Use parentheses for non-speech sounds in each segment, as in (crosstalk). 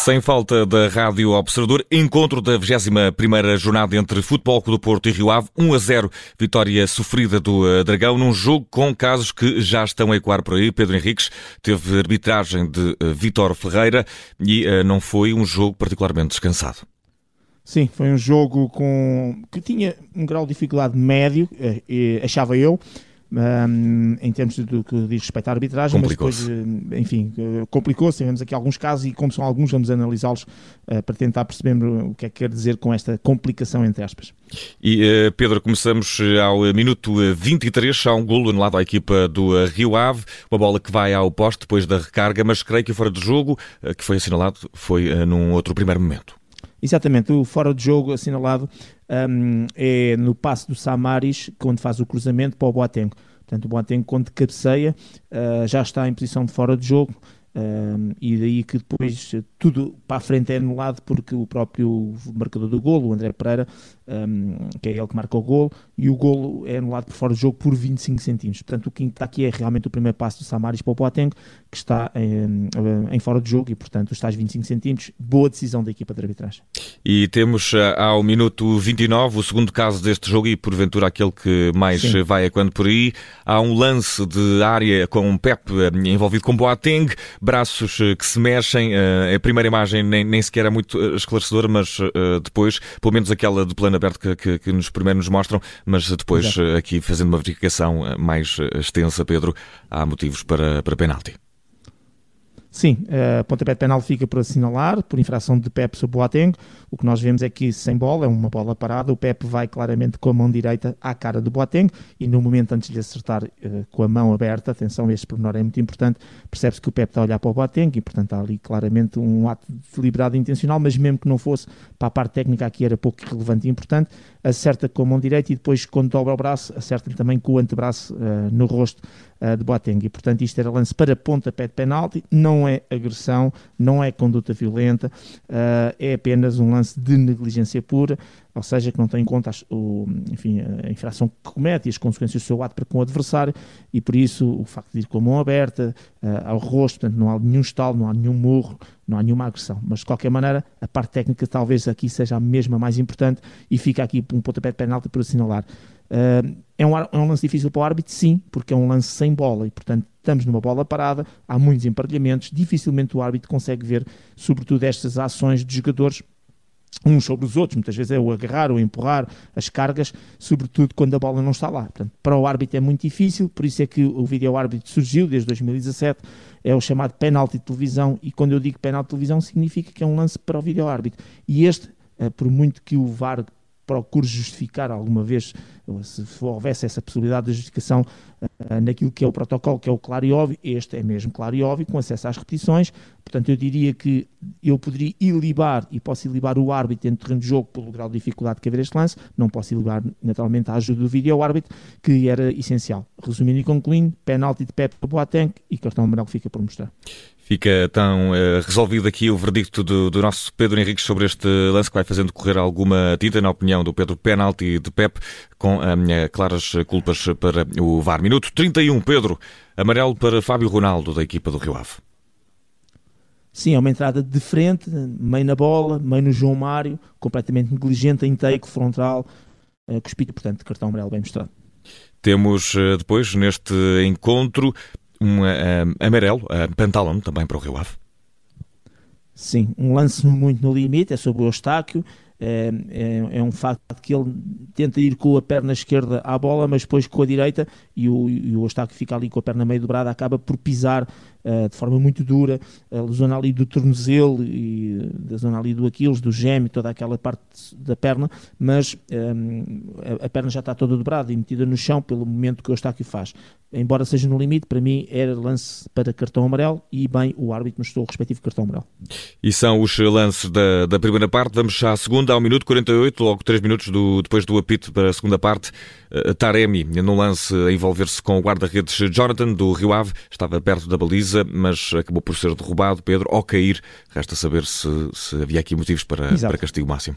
Sem falta da Rádio Observador, encontro da 21ª jornada entre Futebol Clube do Porto e Rio Ave, 1 a 0, vitória sofrida do eh, Dragão, num jogo com casos que já estão a ecoar por aí. Pedro Henriques teve arbitragem de eh, Vitor Ferreira e uh, não foi um jogo particularmente descansado. Sim, foi um jogo com que tinha um grau de dificuldade médio, achava eu, um, em termos do que diz respeito à arbitragem, mas depois, eh, enfim, eh, complicou-se. Tivemos aqui alguns casos e, como são alguns, vamos analisá-los uh, para tentar perceber o que é que quer dizer com esta complicação, entre aspas. E, uh, Pedro, começamos ao minuto 23. Há um golo anulado à equipa do Rio Ave, uma bola que vai ao poste depois da recarga, mas creio que o fora de jogo, uh, que foi assinalado, foi num outro primeiro momento. Exatamente, o fora de jogo assinalado um, é no passo do Samaris, quando faz o cruzamento para o Boateng. Portanto, o Boateng, quando cabeceia, uh, já está em posição de fora de jogo. Um, e daí que depois tudo para a frente é anulado porque o próprio marcador do golo, o André Pereira, um, que é ele que marca o golo, e o golo é anulado por fora de jogo por 25 centímetros. Portanto, o que está aqui é realmente o primeiro passo do Samaris para o Boateng, que está em, em fora de jogo e, portanto, os tais 25 centímetros, boa decisão da equipa de arbitragem. E temos eh, ao minuto 29 o segundo caso deste jogo e, porventura, aquele que mais Sim. vai a quando por aí. Há um lance de área com um Pep eh, envolvido com Boateng, braços eh, que se mexem. A primeira imagem nem, nem sequer é muito esclarecedora, mas depois, pelo menos aquela de plano aberto que, que, que nos primeiro nos mostram, mas depois Exato. aqui fazendo uma verificação mais extensa, Pedro, há motivos para, para penalti. Sim, a pontapé de penal fica por assinalar, por infração de Pep sobre Boateng. O que nós vemos é que sem bola, é uma bola parada, o Pep vai claramente com a mão direita à cara do Boateng e no momento antes de acertar uh, com a mão aberta, atenção, este pormenor é muito importante, percebe-se que o Pep está a olhar para o Boateng e portanto há ali claramente um ato deliberado e intencional, mas mesmo que não fosse, para a parte técnica aqui era pouco relevante e importante, acerta com a mão direita e depois quando dobra o braço, acerta também com o antebraço uh, no rosto uh, de Boateng. E, portanto, isto era lance para pontapé de penalti, não é agressão, não é conduta violenta, uh, é apenas um lance de negligência pura, ou seja, que não tem em conta as, o, enfim, a infração que comete e as consequências do seu ato para com o adversário, e por isso o facto de ir com a mão aberta uh, ao rosto, portanto, não há nenhum estalo, não há nenhum morro, não há nenhuma agressão. Mas de qualquer maneira, a parte técnica talvez aqui seja a mesma mais importante e fica aqui um pontapé de penalti por assinalar. Uh, é, um, é um lance difícil para o árbitro? Sim, porque é um lance sem bola e, portanto, estamos numa bola parada, há muitos emparelhamentos, dificilmente o árbitro consegue ver, sobretudo, estas ações de jogadores uns sobre os outros, muitas vezes é o agarrar ou empurrar as cargas, sobretudo quando a bola não está lá. Portanto, para o árbitro é muito difícil, por isso é que o vídeo árbitro surgiu desde 2017, é o chamado penalti de televisão, e quando eu digo penalti de televisão significa que é um lance para o vídeo árbitro. E este, eh, por muito que o VAR procure justificar alguma vez, se houvesse essa possibilidade de justificação uh, naquilo que é o protocolo, que é o claro e óbvio, este é mesmo claro e óbvio, com acesso às repetições. Portanto, eu diria que eu poderia ilibar e posso ilibar o árbitro dentro terreno de jogo pelo grau de dificuldade que haver este lance, não posso ilibar naturalmente a ajuda do vídeo árbitro, que era essencial. Resumindo e concluindo, penalti de Pepe Boateng e cartão amarelo fica por mostrar. Fica então uh, resolvido aqui o verdicto do, do, nosso Pedro Henrique sobre este lance que vai fazendo correr alguma tinta, na opinião do Pedro, penalti de Pep, com claras culpas para o VAR. Minuto 31, Pedro, amarelo para Fábio Ronaldo, da equipa do Rio Ave. Sim, é uma entrada de frente, meio na bola, meio no João Mário, completamente negligente, em take, frontal, uh, cuspido, portanto, cartão amarelo bem mostrado. Temos depois, neste encontro, um uh, amarelo, uh, pantalão também para o Rio Ave. Sim, um lance muito no limite, é sobre o Eustáquio, é, é, é, um facto que ele tenta ir com a perna esquerda à bola, mas depois com a direita e o, e o Eustáquio fica ali com a perna meio dobrada, acaba por pisar uh, de forma muito dura a zona ali do tornozelo e da zona ali do Aquiles, do gêmeo, toda aquela parte da perna, mas um, a, a, perna já está toda dobrada e metida no chão pelo momento que o Eustáquio faz embora seja no limite, para mim era lance para cartão amarelo e bem o árbitro mostrou o respectivo cartão amarelo. E são os lances da, da primeira parte. Vamos à segunda, ao minuto 48, logo 3 minutos do, depois do apito para a segunda parte. Uh, Taremi, no lance a envolver-se com o guarda-redes Jonathan do Rio Ave, estava perto da baliza, mas acabou por ser derrubado, Pedro, ao cair. Resta saber se, se havia aqui motivos para, para castigo máximo.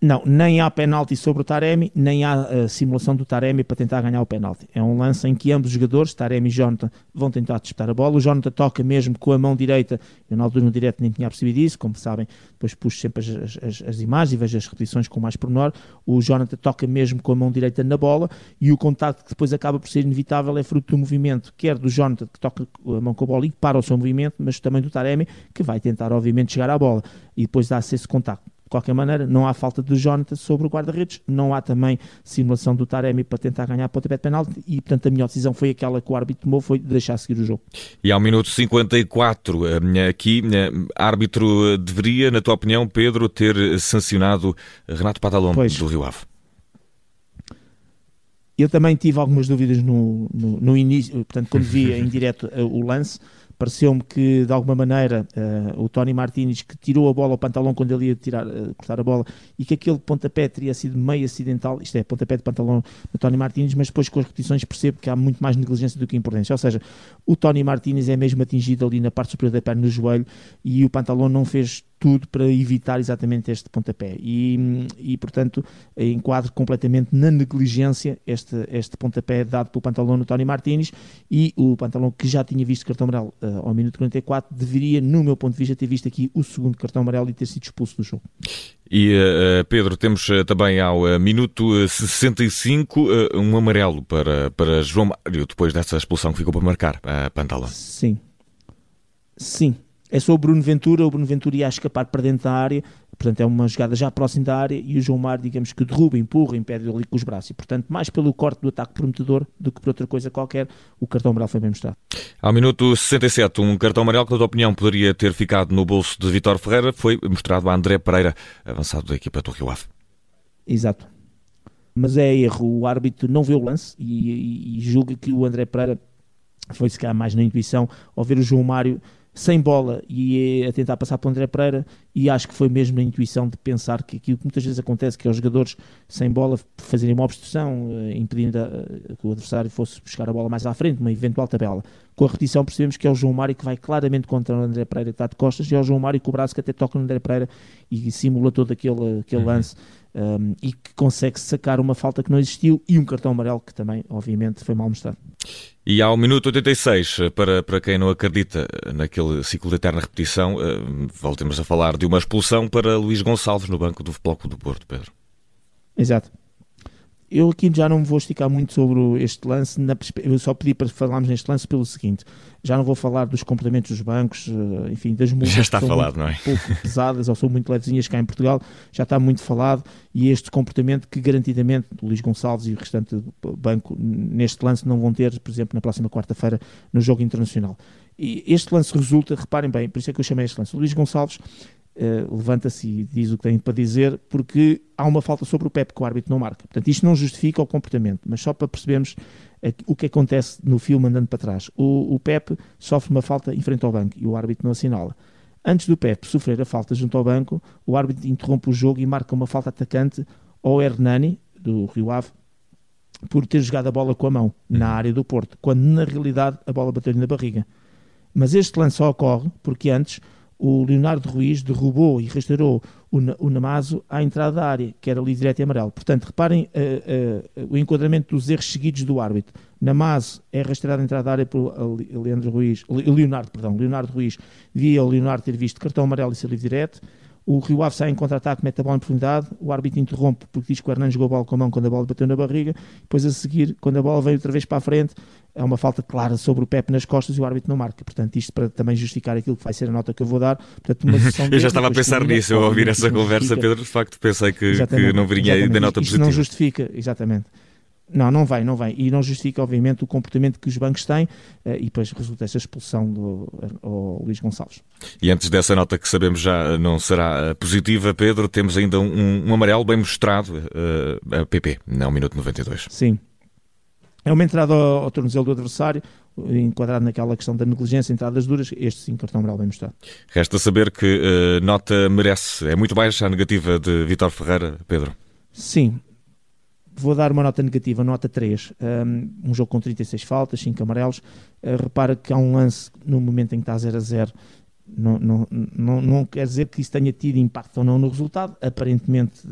Não, nem há penalti sobre o Taremi, nem há uh, simulação do Taremi para tentar ganhar o penalti. É um lance em que ambos os jogadores, Taremi e Jonathan, vão tentar disputar a bola. O Jonathan toca mesmo com a mão direita. Eu na altura no direto nem tinha percebido isso, como sabem, depois puxo sempre as, as, as, imagens e vejo as repetições com mais pormenor. O Jonathan toca mesmo com a mão direita na bola e o contacto que depois acaba por ser inevitável é fruto do movimento, quer do Jonathan que toca a mão com a bola e para o seu movimento, mas também do Taremi que vai tentar obviamente chegar à bola e depois dá-se esse contacto. De qualquer maneira, não há falta de Jonathan sobre o guarda-redes, não há também simulação do Taremi para tentar ganhar pontapé de penalti e, portanto, a melhor decisão foi aquela que o árbitro tomou, foi deixar seguir o jogo. E ao minuto 54, eh, aqui, eh, árbitro deveria, na tua opinião, Pedro, ter sancionado Renato Padalón do Rio Ave? Eu também tive algumas dúvidas no, no, no início, portanto, quando vi em direto eh, o lance, pareceu-me que de alguma maneira uh, o Tony Martínez que tirou a bola ao pantalão quando ele ia tirar, uh, cortar a bola e que aquele pontapé teria sido meio acidental, isto é, pontapé de pantalão do Tony Martínez, mas depois com as repetições percebo que há muito mais negligência do que imprudência, ou seja, o Tony Martínez é mesmo atingido ali na parte superior da perna no joelho e o pantalão não fez tudo para evitar exatamente este pontapé. E, e portanto, enquadro completamente na negligência este, este pontapé dado pelo pantalão no Tony Martínez e o pantalão que já tinha visto cartão amarelo uh, ao minuto 44 deveria, no meu ponto de vista, ter visto aqui o segundo cartão amarelo e ter sido expulso do jogo. E uh, Pedro, temos uh, também ao uh, minuto 65 um amarelo para, para João Mário depois dessa expulsão que ficou para marcar a pantalão. Sim. Sim, é sobre o Bruno Ventura, o Bruno Ventura ia escapar para dentro da área, portanto é uma jogada já próxima da área e o João Mar, digamos que derruba, empurra, impede ali com os braços e portanto mais pelo corte do ataque prometedor do que por outra coisa qualquer, o cartão amarelo foi bem mostrado. Ao minuto 67, um cartão amarelo que na tua opinião poderia ter ficado no bolso de Vitor Ferreira foi mostrado a André Pereira, avançado da equipa do Rio Ave. Exato. Mas é erro, o árbitro não vê o lance e, e, e julga que o André Pereira foi se calhar mais na intuição ao ver o João Mário sem bola e a tentar passar para o André Pereira e acho que foi mesmo na intuição de pensar que aquilo que muitas vezes acontece que é os jogadores sem bola fazerem uma obstrução eh, impedindo a, que o adversário fosse buscar a bola mais à frente, uma eventual tabela. Com a repetição percebemos que é o João Mário que vai claramente contra o André Pereira que está de costas e é o João Mário com o braço que até toca no André Pereira e simula todo aquele, aquele uhum. lance um, e que consegue sacar uma falta que não existiu e um cartão amarelo que também, obviamente, foi mal mostrado. E ao minuto 86, para, para quem não acredita naquele ciclo de eterna repetição, uh, voltemos a falar de uma expulsão para Luís Gonçalves no banco do Futebol do Porto, Pedro. Exato. Eu aqui já não vou esticar muito sobre este lance, na, eu só pedi para falarmos neste lance pelo seguinte: já não vou falar dos comportamentos dos bancos, eh, enfim, das multas já está falado, não é? pouco pesadas ou são muito levezinhas cá em Portugal, já está muito falado e este comportamento que garantidamente o Luís Gonçalves e o restante do banco neste lance não vão ter, por exemplo, na próxima quarta-feira no jogo internacional. E este lance resulta, reparem bem, por isso é que eu chamei este lance, o Luís Gonçalves uh, levanta-se e diz o que tem para dizer, porque há uma falta sobre o Pep que o árbitro não marca. Portanto, isto não justifica o comportamento, mas só para percebermos o que acontece no filme andando para trás. O, o Pep sofre uma falta em frente ao banco e o árbitro não assinala. Antes do Pep sofrer a falta junto ao banco, o árbitro interrompe o jogo e marca uma falta atacante ao Hernani, do Rio Ave, por ter jogado a bola com a mão na uhum. área do Porto, quando na realidade a bola bateu-lhe na barriga. Mas este lance só ocorre porque antes o Leonardo Ruiz derrubou e restaurou o, o Namazo à entrada da área, que era ali direto e amarelo. Portanto, reparem uh, uh, o enquadramento dos erros seguidos do árbitro. Namazo é restaurado à entrada da área por Leandro Ruiz, Leonardo, perdão, Leonardo Ruiz, via o Leonardo ter visto cartão amarelo e ser livre direto. O Rio Ave sai em contra-ataque, mete a bola em profundidade, o árbitro interrompe porque diz que o Hernani jogou a bola com a mão quando a bola bateu na barriga, depois a seguir, quando a bola veio outra vez para a frente, é uma falta clara sobre o Pepe nas costas e o árbitro não marca. Portanto, isto para também justificar aquilo que vai ser a nota que eu vou dar. Portanto, uma (laughs) eu já estava a pensar nisso, eu ouvir (laughs) essa conversa, Pedro, de facto pensei que, que não viria aí da nota isto positiva. não justifica, exatamente. Não, não vai, não vai. E não justifica, obviamente, o comportamento que os bancos têm eh, e depois resulta essa expulsão do ao Luís Gonçalves. E antes dessa nota que sabemos já não será eh, positiva, Pedro, temos ainda um, um amarelo bem mostrado uh, a PP, não minuto 92. Sim. É uma entrada ao, ao tornozelo do adversário, enquadrado naquela questão da negligência, entradas duras, este sim, cartão amarelo bem mostrado. Resta saber que uh, nota merece. É muito baixa a negativa de Vitor Ferreira, Pedro? Sim, Vou dar uma nota negativa, nota 3. Um, jogo com 36 faltas, 5 amarelos. Uh, repara que há um lance no momento em que está 0 a 0. Não, não, não, não quer dizer que isso tenha tido impacto ou não no resultado. Aparentemente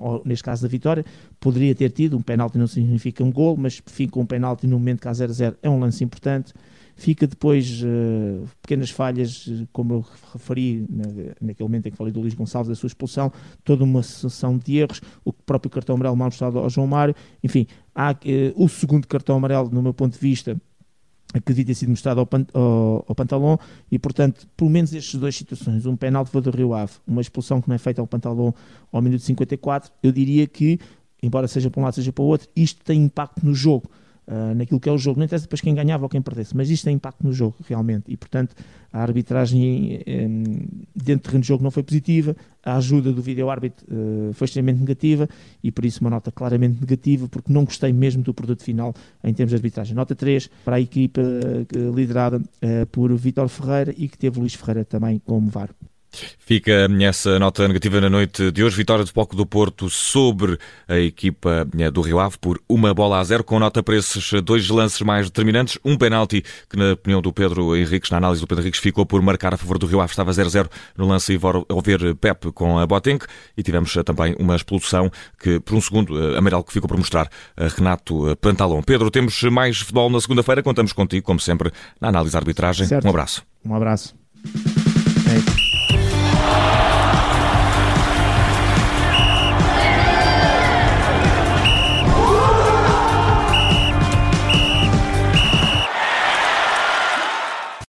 ou neste caso da vitória, poderia ter tido, um penalti não significa um gol, mas fica um penalti no momento que há 0-0 é um lance importante. Fica depois uh, pequenas falhas, como eu referi na, naquele momento em que falei do Luís Gonçalves, da sua expulsão, toda uma sucessão de erros, o próprio cartão amarelo mal mostrado ao João Mário, enfim, há uh, o segundo cartão amarelo, no meu ponto de vista, que devia ter sido mostrado ao, ao, ao, Pantalão e, portanto, pelo menos estas duas situações, um penalti do Rio Ave, uma expulsão que não é feita ao Pantalão ao minuto 54, eu diria que, embora seja para um lado, seja para o outro, isto tem impacto no jogo uh, naquilo que é o jogo. Não interessa depois quem ganhava ou quem perdesse, mas isto tem impacto no jogo, realmente. E, portanto, a arbitragem um, dentro do terreno de jogo não foi positiva, a ajuda do vídeo-árbitro uh, foi extremamente negativa e, por isso, uma nota claramente negativa, porque não gostei mesmo do produto final em termos de arbitragem. Nota 3 para a equipa uh, liderada por Vítor Ferreira e que teve Luís Ferreira também como VAR. Fica essa nota negativa na noite de hoje. Vitória do Foco do Porto sobre a equipa eh, do Rio Ave por uma bola a zero, com nota para esses dois lances mais determinantes. Um penalti que, na opinião do Pedro Henriques, na análise do Pedro Henriques, ficou por marcar a favor do Rio Ave. Estava 0-0 no lance ao ver Pep com a Boateng. E tivemos eh, também uma expulsão que, por um segundo, eh, amarelo que ficou por mostrar Renato Pantalon. Pedro, temos mais futebol na segunda-feira. Contamos contigo, como sempre, na análise da arbitragem. Certo. Um abraço. Um abraço.